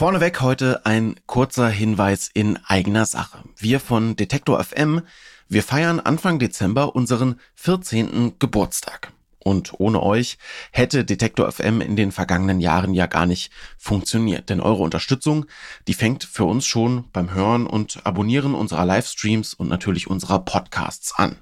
Vorneweg heute ein kurzer Hinweis in eigener Sache. Wir von Detektor FM, wir feiern Anfang Dezember unseren 14. Geburtstag. Und ohne euch hätte Detektor FM in den vergangenen Jahren ja gar nicht funktioniert. Denn eure Unterstützung, die fängt für uns schon beim Hören und Abonnieren unserer Livestreams und natürlich unserer Podcasts an.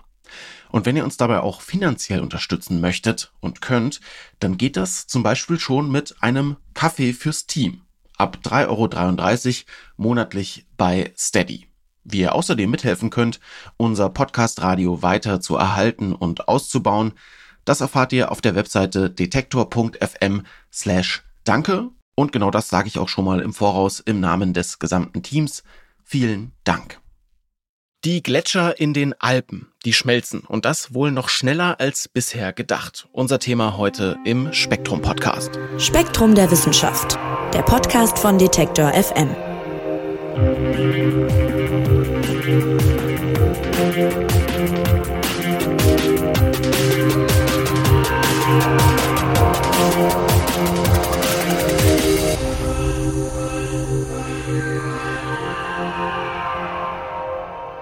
Und wenn ihr uns dabei auch finanziell unterstützen möchtet und könnt, dann geht das zum Beispiel schon mit einem Kaffee fürs Team ab 3,33 Euro monatlich bei Steady. Wie ihr außerdem mithelfen könnt, unser Podcast-Radio weiter zu erhalten und auszubauen, das erfahrt ihr auf der Webseite detektor.fm slash danke. Und genau das sage ich auch schon mal im Voraus im Namen des gesamten Teams. Vielen Dank. Die Gletscher in den Alpen, die schmelzen und das wohl noch schneller als bisher gedacht. Unser Thema heute im Spektrum Podcast. Spektrum der Wissenschaft, der Podcast von Detektor FM.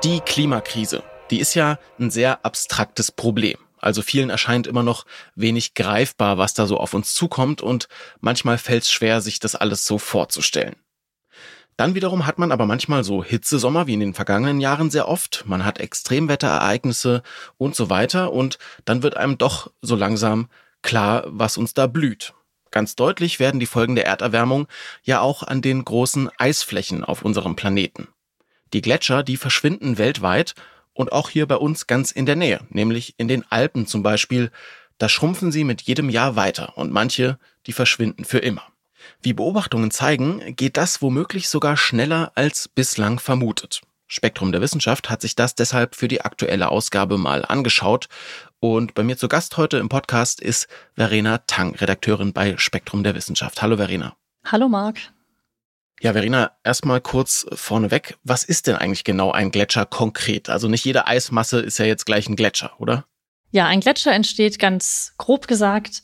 Die Klimakrise, die ist ja ein sehr abstraktes Problem. Also vielen erscheint immer noch wenig greifbar, was da so auf uns zukommt und manchmal fällt es schwer, sich das alles so vorzustellen. Dann wiederum hat man aber manchmal so Hitzesommer wie in den vergangenen Jahren sehr oft. Man hat Extremwetterereignisse und so weiter und dann wird einem doch so langsam klar, was uns da blüht. Ganz deutlich werden die Folgen der Erderwärmung ja auch an den großen Eisflächen auf unserem Planeten. Die Gletscher, die verschwinden weltweit und auch hier bei uns ganz in der Nähe, nämlich in den Alpen zum Beispiel. Da schrumpfen sie mit jedem Jahr weiter und manche, die verschwinden für immer. Wie Beobachtungen zeigen, geht das womöglich sogar schneller als bislang vermutet. Spektrum der Wissenschaft hat sich das deshalb für die aktuelle Ausgabe mal angeschaut. Und bei mir zu Gast heute im Podcast ist Verena Tang, Redakteurin bei Spektrum der Wissenschaft. Hallo Verena. Hallo Marc. Ja, Verena, erstmal kurz vorneweg. Was ist denn eigentlich genau ein Gletscher konkret? Also nicht jede Eismasse ist ja jetzt gleich ein Gletscher, oder? Ja, ein Gletscher entsteht ganz grob gesagt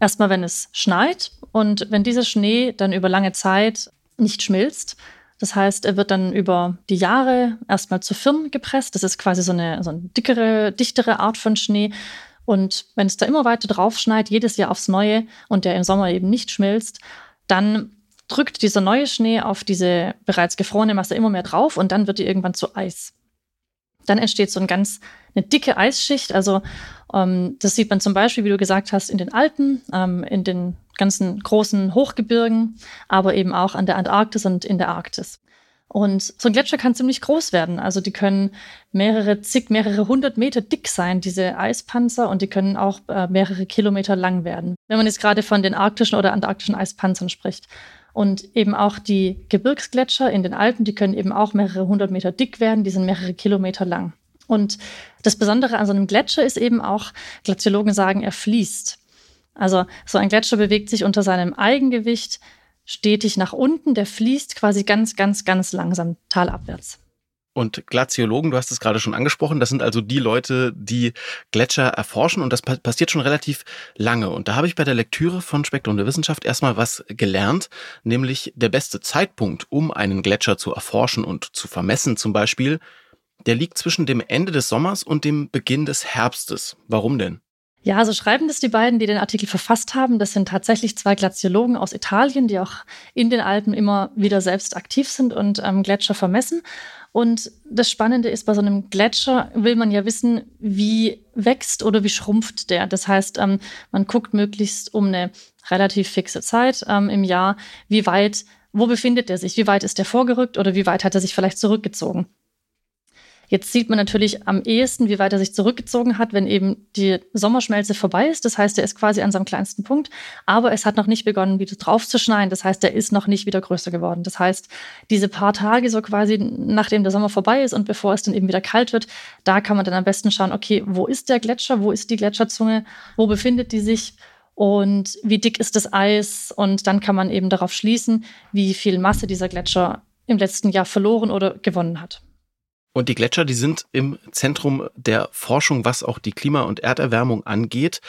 erstmal, wenn es schneit und wenn dieser Schnee dann über lange Zeit nicht schmilzt. Das heißt, er wird dann über die Jahre erstmal zu Firn gepresst. Das ist quasi so eine, so eine dickere, dichtere Art von Schnee. Und wenn es da immer weiter drauf schneit, jedes Jahr aufs Neue und der im Sommer eben nicht schmilzt, dann drückt dieser neue Schnee auf diese bereits gefrorene Masse immer mehr drauf und dann wird die irgendwann zu Eis. Dann entsteht so ein ganz eine dicke Eisschicht. Also ähm, das sieht man zum Beispiel, wie du gesagt hast, in den Alpen, ähm, in den ganzen großen Hochgebirgen, aber eben auch an der Antarktis und in der Arktis. Und so ein Gletscher kann ziemlich groß werden. Also die können mehrere, zig, mehrere hundert Meter dick sein, diese Eispanzer, und die können auch äh, mehrere Kilometer lang werden. Wenn man jetzt gerade von den arktischen oder antarktischen Eispanzern spricht. Und eben auch die Gebirgsgletscher in den Alpen, die können eben auch mehrere hundert Meter dick werden, die sind mehrere Kilometer lang. Und das Besondere an so einem Gletscher ist eben auch, Glaziologen sagen, er fließt. Also so ein Gletscher bewegt sich unter seinem Eigengewicht stetig nach unten, der fließt quasi ganz, ganz, ganz langsam talabwärts. Und Glaziologen, du hast es gerade schon angesprochen, das sind also die Leute, die Gletscher erforschen und das passiert schon relativ lange. Und da habe ich bei der Lektüre von Spektrum der Wissenschaft erstmal was gelernt, nämlich der beste Zeitpunkt, um einen Gletscher zu erforschen und zu vermessen zum Beispiel, der liegt zwischen dem Ende des Sommers und dem Beginn des Herbstes. Warum denn? Ja, so also schreiben das die beiden, die den Artikel verfasst haben. Das sind tatsächlich zwei Glaziologen aus Italien, die auch in den Alpen immer wieder selbst aktiv sind und ähm, Gletscher vermessen. Und das Spannende ist, bei so einem Gletscher will man ja wissen, wie wächst oder wie schrumpft der. Das heißt, ähm, man guckt möglichst um eine relativ fixe Zeit ähm, im Jahr, wie weit, wo befindet er sich, wie weit ist er vorgerückt oder wie weit hat er sich vielleicht zurückgezogen. Jetzt sieht man natürlich am ehesten, wie weit er sich zurückgezogen hat, wenn eben die Sommerschmelze vorbei ist. Das heißt, er ist quasi an seinem kleinsten Punkt, aber es hat noch nicht begonnen, wieder drauf zu schneien. Das heißt, er ist noch nicht wieder größer geworden. Das heißt, diese paar Tage so quasi, nachdem der Sommer vorbei ist und bevor es dann eben wieder kalt wird, da kann man dann am besten schauen, okay, wo ist der Gletscher, wo ist die Gletscherzunge, wo befindet die sich? Und wie dick ist das Eis? Und dann kann man eben darauf schließen, wie viel Masse dieser Gletscher im letzten Jahr verloren oder gewonnen hat. Und die Gletscher, die sind im Zentrum der Forschung, was auch die Klima- und Erderwärmung angeht.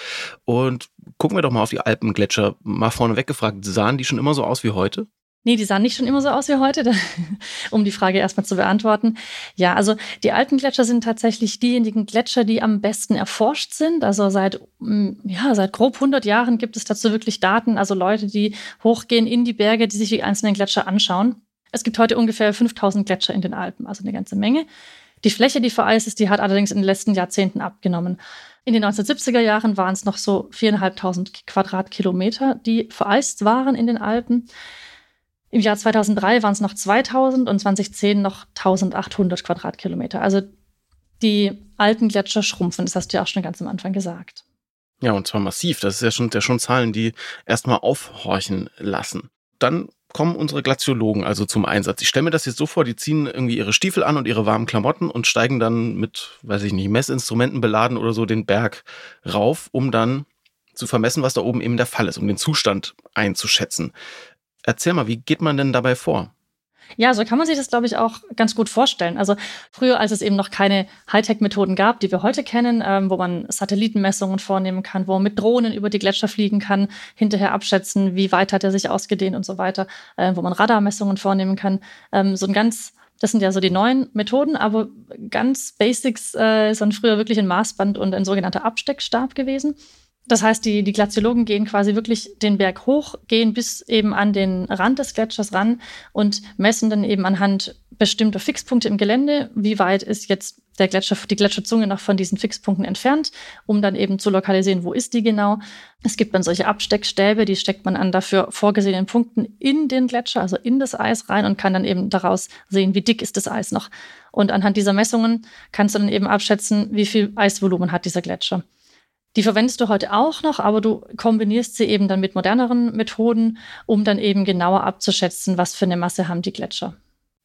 Und gucken wir doch mal auf die Alpengletscher. Mal vorneweg gefragt, sahen die schon immer so aus wie heute? Nee, die sahen nicht schon immer so aus wie heute, um die Frage erstmal zu beantworten. Ja, also die alten Gletscher sind tatsächlich diejenigen Gletscher, die am besten erforscht sind. Also seit, mm, ja, seit grob 100 Jahren gibt es dazu wirklich Daten, also Leute, die hochgehen in die Berge, die sich die einzelnen Gletscher anschauen. Es gibt heute ungefähr 5000 Gletscher in den Alpen, also eine ganze Menge. Die Fläche, die vereist ist, die hat allerdings in den letzten Jahrzehnten abgenommen. In den 1970er Jahren waren es noch so 4.500 Quadratkilometer, die vereist waren in den Alpen. Im Jahr 2003 waren es noch 2000 und 2010 noch 1800 Quadratkilometer. Also die alten Gletscher schrumpfen, das hast du ja auch schon ganz am Anfang gesagt. Ja, und zwar massiv. Das ist ja schon, ja schon Zahlen, die erstmal aufhorchen lassen. Dann kommen unsere Glaziologen also zum Einsatz. Ich stelle mir das jetzt so vor, die ziehen irgendwie ihre Stiefel an und ihre warmen Klamotten und steigen dann mit, weiß ich nicht, Messinstrumenten beladen oder so den Berg rauf, um dann zu vermessen, was da oben eben der Fall ist, um den Zustand einzuschätzen. Erzähl mal, wie geht man denn dabei vor? Ja, so kann man sich das, glaube ich, auch ganz gut vorstellen. Also früher, als es eben noch keine Hightech-Methoden gab, die wir heute kennen, ähm, wo man Satellitenmessungen vornehmen kann, wo man mit Drohnen über die Gletscher fliegen kann, hinterher abschätzen, wie weit hat er sich ausgedehnt und so weiter, äh, wo man Radarmessungen vornehmen kann. Ähm, so ein ganz das sind ja so die neuen Methoden, aber ganz Basics äh, sind früher wirklich ein Maßband und ein sogenannter Absteckstab gewesen. Das heißt, die, die Glaziologen gehen quasi wirklich den Berg hoch, gehen bis eben an den Rand des Gletschers ran und messen dann eben anhand bestimmter Fixpunkte im Gelände, wie weit ist jetzt der Gletscher, die Gletscherzunge noch von diesen Fixpunkten entfernt, um dann eben zu lokalisieren, wo ist die genau. Es gibt dann solche Absteckstäbe, die steckt man an dafür vorgesehenen Punkten in den Gletscher, also in das Eis rein und kann dann eben daraus sehen, wie dick ist das Eis noch. Und anhand dieser Messungen kannst du dann eben abschätzen, wie viel Eisvolumen hat dieser Gletscher. Die verwendest du heute auch noch, aber du kombinierst sie eben dann mit moderneren Methoden, um dann eben genauer abzuschätzen, was für eine Masse haben die Gletscher.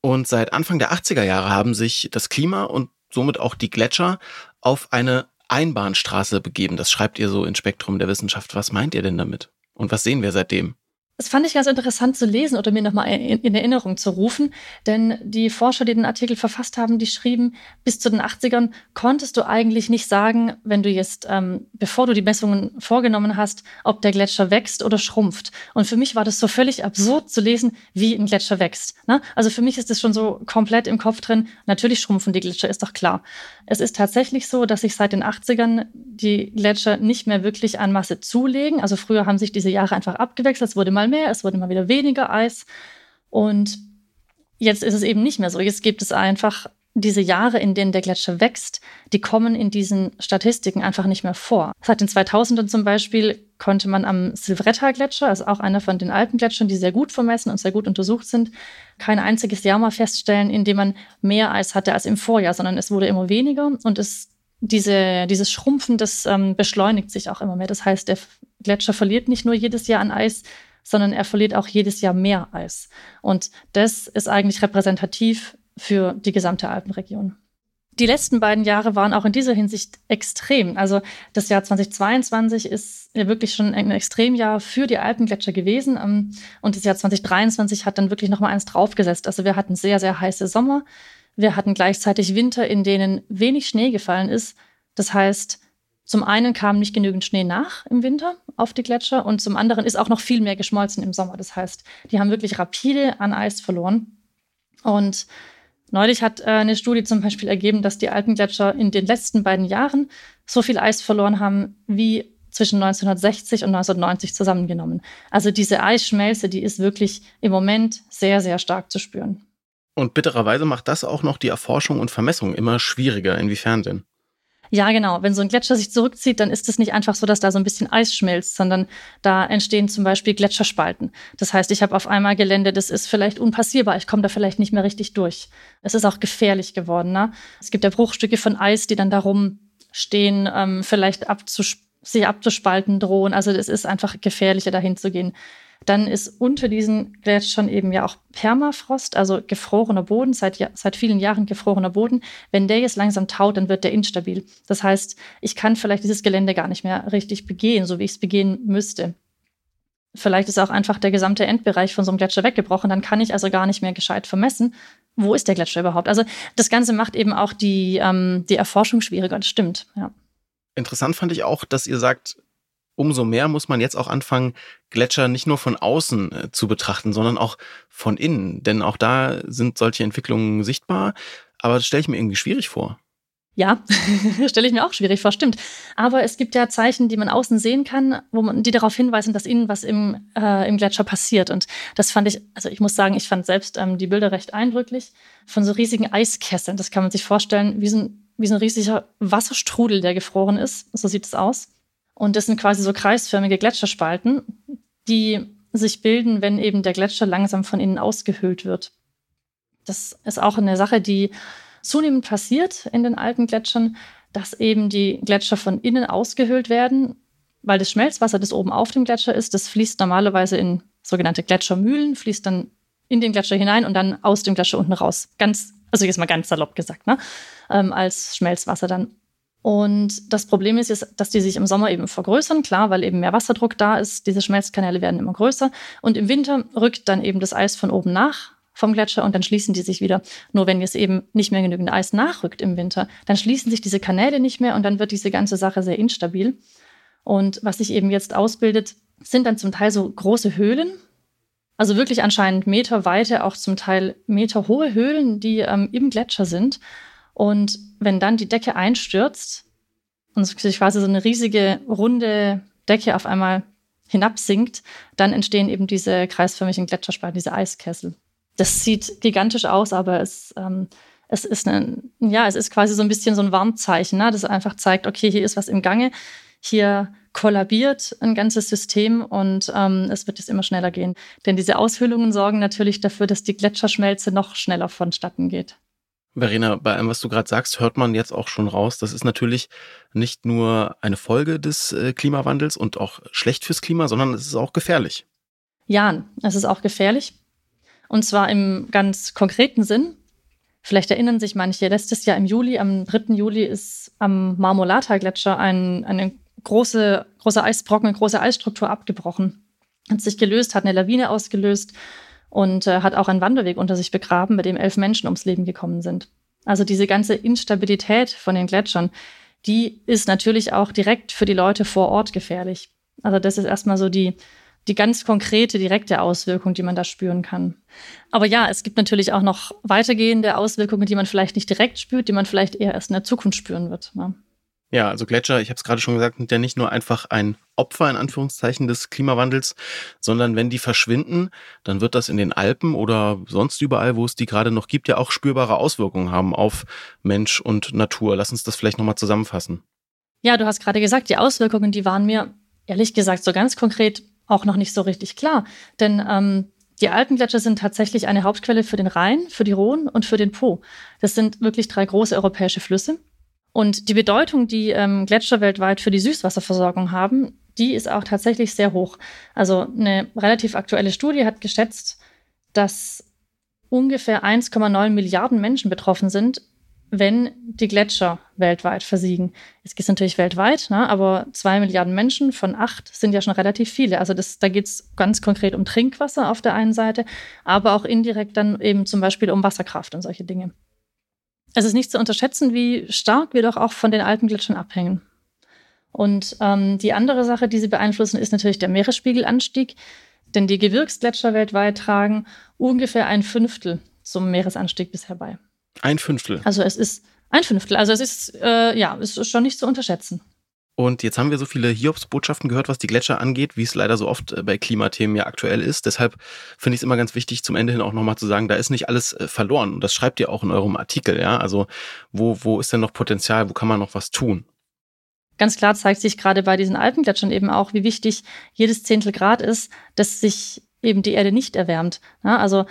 Und seit Anfang der 80er Jahre haben sich das Klima und somit auch die Gletscher auf eine Einbahnstraße begeben. Das schreibt ihr so in Spektrum der Wissenschaft. Was meint ihr denn damit? Und was sehen wir seitdem? Das fand ich ganz interessant zu lesen oder mir nochmal in Erinnerung zu rufen, denn die Forscher, die den Artikel verfasst haben, die schrieben, bis zu den 80ern konntest du eigentlich nicht sagen, wenn du jetzt, ähm, bevor du die Messungen vorgenommen hast, ob der Gletscher wächst oder schrumpft. Und für mich war das so völlig absurd zu lesen, wie ein Gletscher wächst. Ne? Also für mich ist das schon so komplett im Kopf drin, natürlich schrumpfen die Gletscher, ist doch klar. Es ist tatsächlich so, dass sich seit den 80ern die Gletscher nicht mehr wirklich an Masse zulegen. Also früher haben sich diese Jahre einfach abgewechselt, es wurde mal mehr, es wurde mal wieder weniger Eis. Und jetzt ist es eben nicht mehr so. Jetzt gibt es einfach diese Jahre, in denen der Gletscher wächst, die kommen in diesen Statistiken einfach nicht mehr vor. Seit den 2000ern zum Beispiel konnte man am Silvretta-Gletscher, also auch einer von den Alpengletschern, die sehr gut vermessen und sehr gut untersucht sind, kein einziges Jahr mal feststellen, in dem man mehr Eis hatte als im Vorjahr, sondern es wurde immer weniger und es, diese, dieses Schrumpfen, das ähm, beschleunigt sich auch immer mehr. Das heißt, der Gletscher verliert nicht nur jedes Jahr an Eis, sondern er verliert auch jedes Jahr mehr Eis. Und das ist eigentlich repräsentativ für die gesamte Alpenregion. Die letzten beiden Jahre waren auch in dieser Hinsicht extrem. Also das Jahr 2022 ist ja wirklich schon ein Extremjahr für die Alpengletscher gewesen. Ähm, und das Jahr 2023 hat dann wirklich nochmal eins draufgesetzt. Also wir hatten sehr, sehr heiße Sommer. Wir hatten gleichzeitig Winter, in denen wenig Schnee gefallen ist. Das heißt, zum einen kam nicht genügend Schnee nach im Winter auf die Gletscher und zum anderen ist auch noch viel mehr geschmolzen im Sommer. Das heißt, die haben wirklich rapide an Eis verloren. Und neulich hat äh, eine Studie zum Beispiel ergeben, dass die alten Gletscher in den letzten beiden Jahren so viel Eis verloren haben wie zwischen 1960 und 1990 zusammengenommen. Also diese Eisschmelze, die ist wirklich im Moment sehr, sehr stark zu spüren. Und bittererweise macht das auch noch die Erforschung und Vermessung immer schwieriger. Inwiefern denn? Ja, genau. Wenn so ein Gletscher sich zurückzieht, dann ist es nicht einfach so, dass da so ein bisschen Eis schmilzt, sondern da entstehen zum Beispiel Gletscherspalten. Das heißt, ich habe auf einmal Gelände, das ist vielleicht unpassierbar. Ich komme da vielleicht nicht mehr richtig durch. Es ist auch gefährlich geworden. Ne? Es gibt ja Bruchstücke von Eis, die dann darum stehen, ähm, vielleicht abzus sich abzuspalten drohen. Also es ist einfach gefährlicher, dahin zu gehen. Dann ist unter diesen Gletschern eben ja auch Permafrost, also gefrorener Boden, seit, seit vielen Jahren gefrorener Boden. Wenn der jetzt langsam taut, dann wird der instabil. Das heißt, ich kann vielleicht dieses Gelände gar nicht mehr richtig begehen, so wie ich es begehen müsste. Vielleicht ist auch einfach der gesamte Endbereich von so einem Gletscher weggebrochen. Dann kann ich also gar nicht mehr gescheit vermessen, wo ist der Gletscher überhaupt. Also das Ganze macht eben auch die, ähm, die Erforschung schwieriger. Das stimmt, ja. Interessant fand ich auch, dass ihr sagt, umso mehr muss man jetzt auch anfangen, Gletscher nicht nur von außen äh, zu betrachten, sondern auch von innen. Denn auch da sind solche Entwicklungen sichtbar. Aber das stelle ich mir irgendwie schwierig vor. Ja, stelle ich mir auch schwierig vor, stimmt. Aber es gibt ja Zeichen, die man außen sehen kann, wo man, die darauf hinweisen, dass innen was im, äh, im Gletscher passiert. Und das fand ich, also ich muss sagen, ich fand selbst ähm, die Bilder recht eindrücklich von so riesigen Eiskesseln. Das kann man sich vorstellen, wie so ein, wie so ein riesiger Wasserstrudel, der gefroren ist. So sieht es aus. Und das sind quasi so kreisförmige Gletscherspalten, die sich bilden, wenn eben der Gletscher langsam von innen ausgehöhlt wird. Das ist auch eine Sache, die zunehmend passiert in den alten Gletschern, dass eben die Gletscher von innen ausgehöhlt werden, weil das Schmelzwasser, das oben auf dem Gletscher ist, das fließt normalerweise in sogenannte Gletschermühlen, fließt dann in den Gletscher hinein und dann aus dem Gletscher unten raus. Ganz, also jetzt mal ganz salopp gesagt, ne? Ähm, als Schmelzwasser dann. Und das Problem ist, ist, dass die sich im Sommer eben vergrößern, klar, weil eben mehr Wasserdruck da ist. Diese Schmelzkanäle werden immer größer. Und im Winter rückt dann eben das Eis von oben nach vom Gletscher und dann schließen die sich wieder. Nur wenn jetzt eben nicht mehr genügend Eis nachrückt im Winter, dann schließen sich diese Kanäle nicht mehr und dann wird diese ganze Sache sehr instabil. Und was sich eben jetzt ausbildet, sind dann zum Teil so große Höhlen, also wirklich anscheinend meterweite, auch zum Teil meterhohe Höhlen, die ähm, im Gletscher sind. Und wenn dann die Decke einstürzt und sich quasi so eine riesige runde Decke auf einmal hinabsinkt, dann entstehen eben diese kreisförmigen Gletscherspalten, diese Eiskessel das sieht gigantisch aus, aber es, ähm, es ist ein, ja, es ist quasi so ein bisschen so ein Warnzeichen, ne? das einfach zeigt, okay, hier ist was im Gange, hier kollabiert ein ganzes System und ähm, es wird jetzt immer schneller gehen. Denn diese Aushöhlungen sorgen natürlich dafür, dass die Gletscherschmelze noch schneller vonstatten geht. Verena, bei allem, was du gerade sagst, hört man jetzt auch schon raus, das ist natürlich nicht nur eine Folge des äh, Klimawandels und auch schlecht fürs Klima, sondern es ist auch gefährlich. Ja, es ist auch gefährlich. Und zwar im ganz konkreten Sinn. Vielleicht erinnern sich manche, letztes Jahr im Juli, am 3. Juli, ist am Marmolata-Gletscher ein, eine große, große Eisbrocken, eine große Eisstruktur abgebrochen. Hat sich gelöst, hat eine Lawine ausgelöst und äh, hat auch einen Wanderweg unter sich begraben, bei dem elf Menschen ums Leben gekommen sind. Also diese ganze Instabilität von den Gletschern, die ist natürlich auch direkt für die Leute vor Ort gefährlich. Also das ist erstmal so die, die ganz konkrete, direkte Auswirkung, die man da spüren kann. Aber ja, es gibt natürlich auch noch weitergehende Auswirkungen, die man vielleicht nicht direkt spürt, die man vielleicht eher erst in der Zukunft spüren wird. Ja. Ja, also Gletscher, ich habe es gerade schon gesagt, sind ja nicht nur einfach ein Opfer in Anführungszeichen des Klimawandels, sondern wenn die verschwinden, dann wird das in den Alpen oder sonst überall, wo es die gerade noch gibt, ja auch spürbare Auswirkungen haben auf Mensch und Natur. Lass uns das vielleicht nochmal zusammenfassen. Ja, du hast gerade gesagt, die Auswirkungen, die waren mir ehrlich gesagt so ganz konkret auch noch nicht so richtig klar. Denn ähm, die Alpengletscher sind tatsächlich eine Hauptquelle für den Rhein, für die Rhone und für den Po. Das sind wirklich drei große europäische Flüsse. Und die Bedeutung, die ähm, Gletscher weltweit für die Süßwasserversorgung haben, die ist auch tatsächlich sehr hoch. Also eine relativ aktuelle Studie hat geschätzt, dass ungefähr 1,9 Milliarden Menschen betroffen sind, wenn die Gletscher weltweit versiegen. Es geht natürlich weltweit, ne? aber zwei Milliarden Menschen von acht sind ja schon relativ viele. Also das, da geht es ganz konkret um Trinkwasser auf der einen Seite, aber auch indirekt dann eben zum Beispiel um Wasserkraft und solche Dinge. Es ist nicht zu unterschätzen, wie stark wir doch auch von den alten Gletschern abhängen. Und ähm, die andere Sache, die sie beeinflussen, ist natürlich der Meeresspiegelanstieg. Denn die Gebirgsgletscher weltweit tragen ungefähr ein Fünftel zum Meeresanstieg bisher bei. Ein Fünftel. Also es ist ein Fünftel. Also es ist, äh, ja, es ist schon nicht zu unterschätzen. Und jetzt haben wir so viele Hiobs-Botschaften gehört, was die Gletscher angeht, wie es leider so oft äh, bei Klimathemen ja aktuell ist. Deshalb finde ich es immer ganz wichtig, zum Ende hin auch nochmal zu sagen, da ist nicht alles äh, verloren. Und das schreibt ihr auch in eurem Artikel, ja. Also wo, wo ist denn noch Potenzial, wo kann man noch was tun? Ganz klar zeigt sich gerade bei diesen Alpengletschern eben auch, wie wichtig jedes Zehntel Grad ist, dass sich eben die Erde nicht erwärmt. Ja, also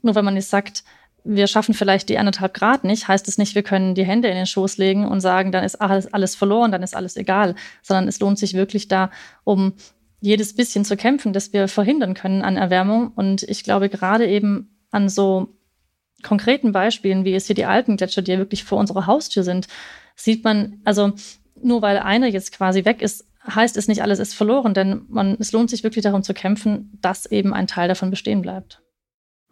nur wenn man jetzt sagt, wir schaffen vielleicht die anderthalb Grad nicht, heißt es nicht, wir können die Hände in den Schoß legen und sagen, dann ist alles, alles verloren, dann ist alles egal, sondern es lohnt sich wirklich da, um jedes bisschen zu kämpfen, dass wir verhindern können an Erwärmung. Und ich glaube, gerade eben an so konkreten Beispielen, wie es hier die Alpengletscher, die ja wirklich vor unserer Haustür sind, sieht man, also nur weil einer jetzt quasi weg ist, heißt es nicht, alles ist verloren, denn man, es lohnt sich wirklich darum zu kämpfen, dass eben ein Teil davon bestehen bleibt.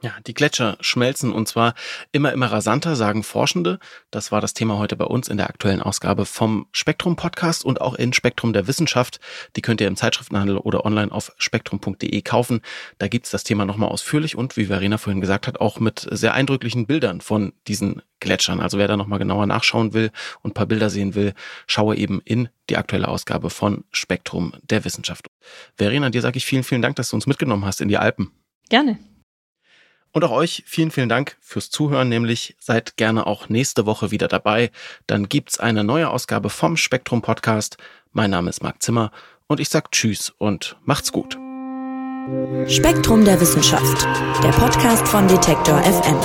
Ja, die Gletscher schmelzen und zwar immer, immer rasanter, sagen Forschende. Das war das Thema heute bei uns in der aktuellen Ausgabe vom Spektrum Podcast und auch in Spektrum der Wissenschaft. Die könnt ihr im Zeitschriftenhandel oder online auf spektrum.de kaufen. Da gibt's das Thema nochmal ausführlich und, wie Verena vorhin gesagt hat, auch mit sehr eindrücklichen Bildern von diesen Gletschern. Also wer da nochmal genauer nachschauen will und ein paar Bilder sehen will, schaue eben in die aktuelle Ausgabe von Spektrum der Wissenschaft. Verena, dir sage ich vielen, vielen Dank, dass du uns mitgenommen hast in die Alpen. Gerne. Und auch euch vielen, vielen Dank fürs Zuhören, nämlich seid gerne auch nächste Woche wieder dabei. Dann gibt's eine neue Ausgabe vom Spektrum Podcast. Mein Name ist Marc Zimmer und ich sag Tschüss und macht's gut. Spektrum der Wissenschaft, der Podcast von Detektor FM.